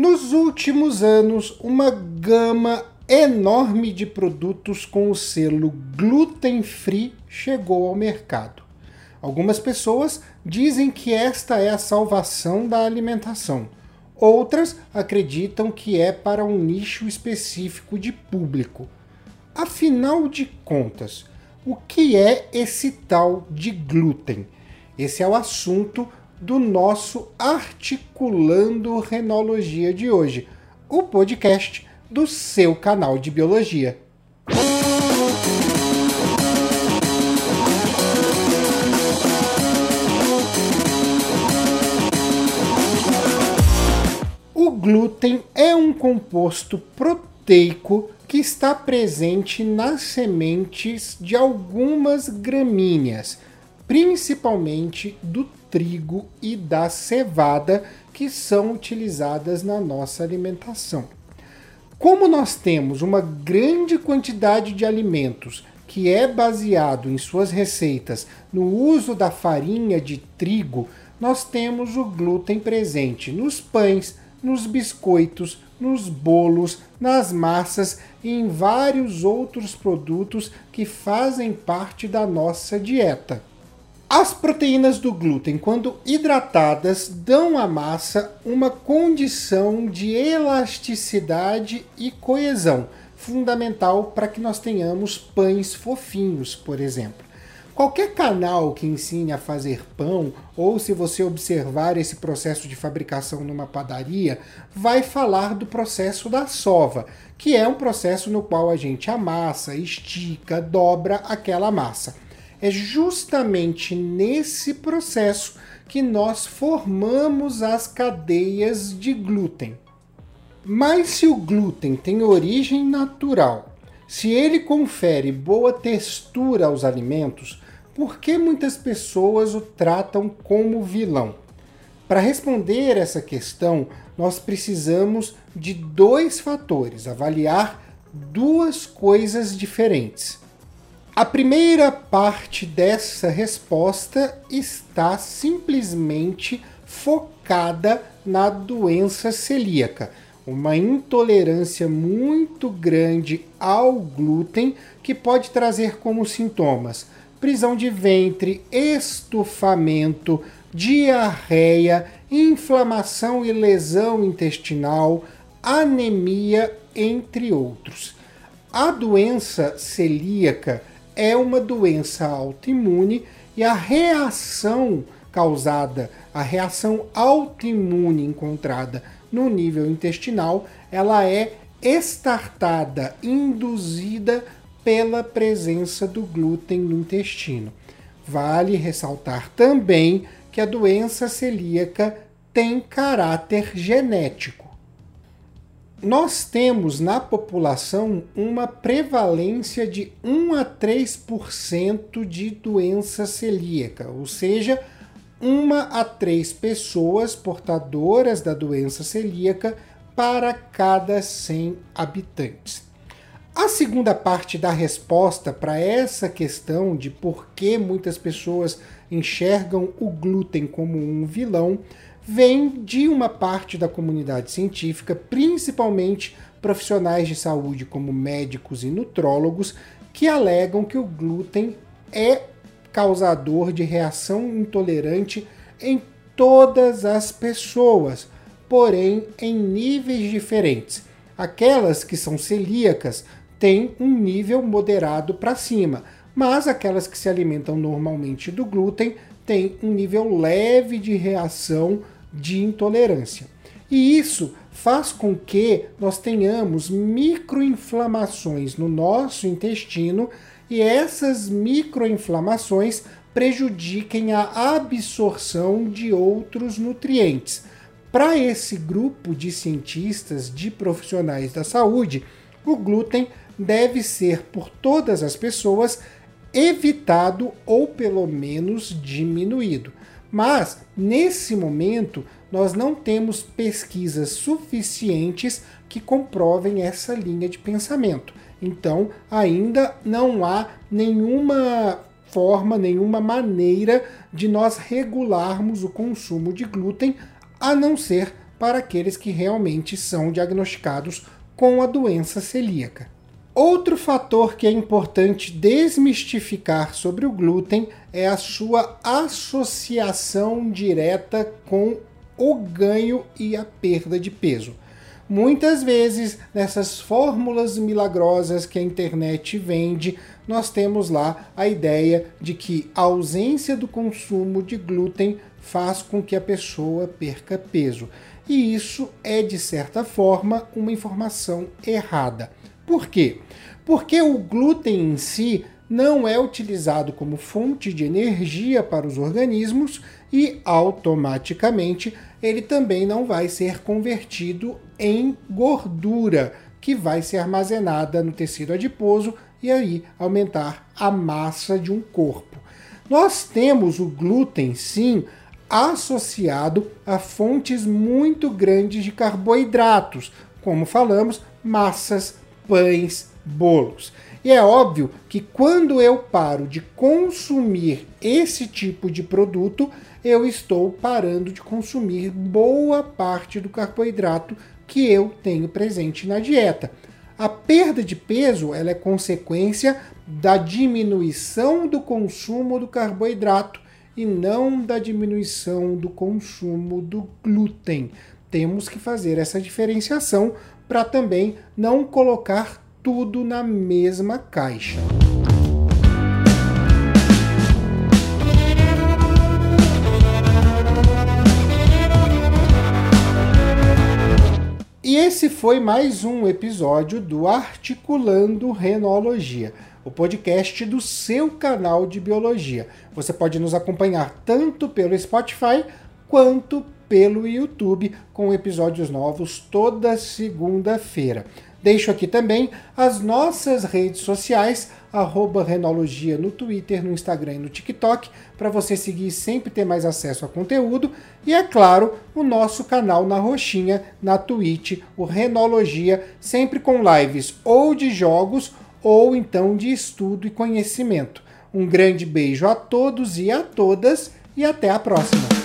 Nos últimos anos, uma gama enorme de produtos com o selo gluten free chegou ao mercado. Algumas pessoas dizem que esta é a salvação da alimentação. Outras acreditam que é para um nicho específico de público. Afinal de contas, o que é esse tal de glúten? Esse é o assunto do nosso Articulando Renologia de hoje, o podcast do seu canal de biologia. O glúten é um composto proteico que está presente nas sementes de algumas gramíneas, principalmente do trigo e da cevada que são utilizadas na nossa alimentação. Como nós temos uma grande quantidade de alimentos que é baseado em suas receitas no uso da farinha de trigo, nós temos o glúten presente nos pães, nos biscoitos, nos bolos, nas massas e em vários outros produtos que fazem parte da nossa dieta. As proteínas do glúten, quando hidratadas, dão à massa uma condição de elasticidade e coesão, fundamental para que nós tenhamos pães fofinhos, por exemplo. Qualquer canal que ensine a fazer pão, ou se você observar esse processo de fabricação numa padaria, vai falar do processo da sova, que é um processo no qual a gente amassa, estica, dobra aquela massa. É justamente nesse processo que nós formamos as cadeias de glúten. Mas se o glúten tem origem natural, se ele confere boa textura aos alimentos, por que muitas pessoas o tratam como vilão? Para responder essa questão, nós precisamos de dois fatores, avaliar duas coisas diferentes. A primeira parte dessa resposta está simplesmente focada na doença celíaca, uma intolerância muito grande ao glúten que pode trazer como sintomas prisão de ventre, estufamento, diarreia, inflamação e lesão intestinal, anemia, entre outros. A doença celíaca é uma doença autoimune e a reação causada, a reação autoimune encontrada no nível intestinal, ela é estartada, induzida pela presença do glúten no intestino. Vale ressaltar também que a doença celíaca tem caráter genético nós temos na população uma prevalência de 1 a 3% de doença celíaca, ou seja, uma a três pessoas portadoras da doença celíaca para cada 100 habitantes. A segunda parte da resposta para essa questão de por que muitas pessoas enxergam o glúten como um vilão vem de uma parte da comunidade científica, principalmente profissionais de saúde como médicos e nutrólogos, que alegam que o glúten é causador de reação intolerante em todas as pessoas, porém em níveis diferentes. Aquelas que são celíacas têm um nível moderado para cima, mas aquelas que se alimentam normalmente do glúten têm um nível leve de reação de intolerância. E isso faz com que nós tenhamos microinflamações no nosso intestino e essas microinflamações prejudiquem a absorção de outros nutrientes. Para esse grupo de cientistas, de profissionais da saúde, o glúten deve ser por todas as pessoas evitado ou pelo menos diminuído. Mas, nesse momento, nós não temos pesquisas suficientes que comprovem essa linha de pensamento. Então, ainda não há nenhuma forma, nenhuma maneira de nós regularmos o consumo de glúten, a não ser para aqueles que realmente são diagnosticados com a doença celíaca. Outro fator que é importante desmistificar sobre o glúten é a sua associação direta com o ganho e a perda de peso. Muitas vezes, nessas fórmulas milagrosas que a internet vende, nós temos lá a ideia de que a ausência do consumo de glúten faz com que a pessoa perca peso. E isso é, de certa forma, uma informação errada. Por quê? Porque o glúten em si não é utilizado como fonte de energia para os organismos e automaticamente ele também não vai ser convertido em gordura, que vai ser armazenada no tecido adiposo e aí aumentar a massa de um corpo. Nós temos o glúten, sim, associado a fontes muito grandes de carboidratos, como falamos, massas, pães, bolos. E é óbvio que quando eu paro de consumir esse tipo de produto, eu estou parando de consumir boa parte do carboidrato que eu tenho presente na dieta. A perda de peso ela é consequência da diminuição do consumo do carboidrato e não da diminuição do consumo do glúten. Temos que fazer essa diferenciação para também não colocar tudo na mesma caixa. E esse foi mais um episódio do Articulando Renologia o podcast do seu canal de biologia. Você pode nos acompanhar tanto pelo Spotify quanto pelo YouTube, com episódios novos toda segunda-feira. Deixo aqui também as nossas redes sociais, arroba Renologia no Twitter, no Instagram e no TikTok, para você seguir e sempre ter mais acesso a conteúdo. E é claro, o nosso canal na Roxinha, na Twitch, o Renologia, sempre com lives ou de jogos ou então de estudo e conhecimento. Um grande beijo a todos e a todas e até a próxima!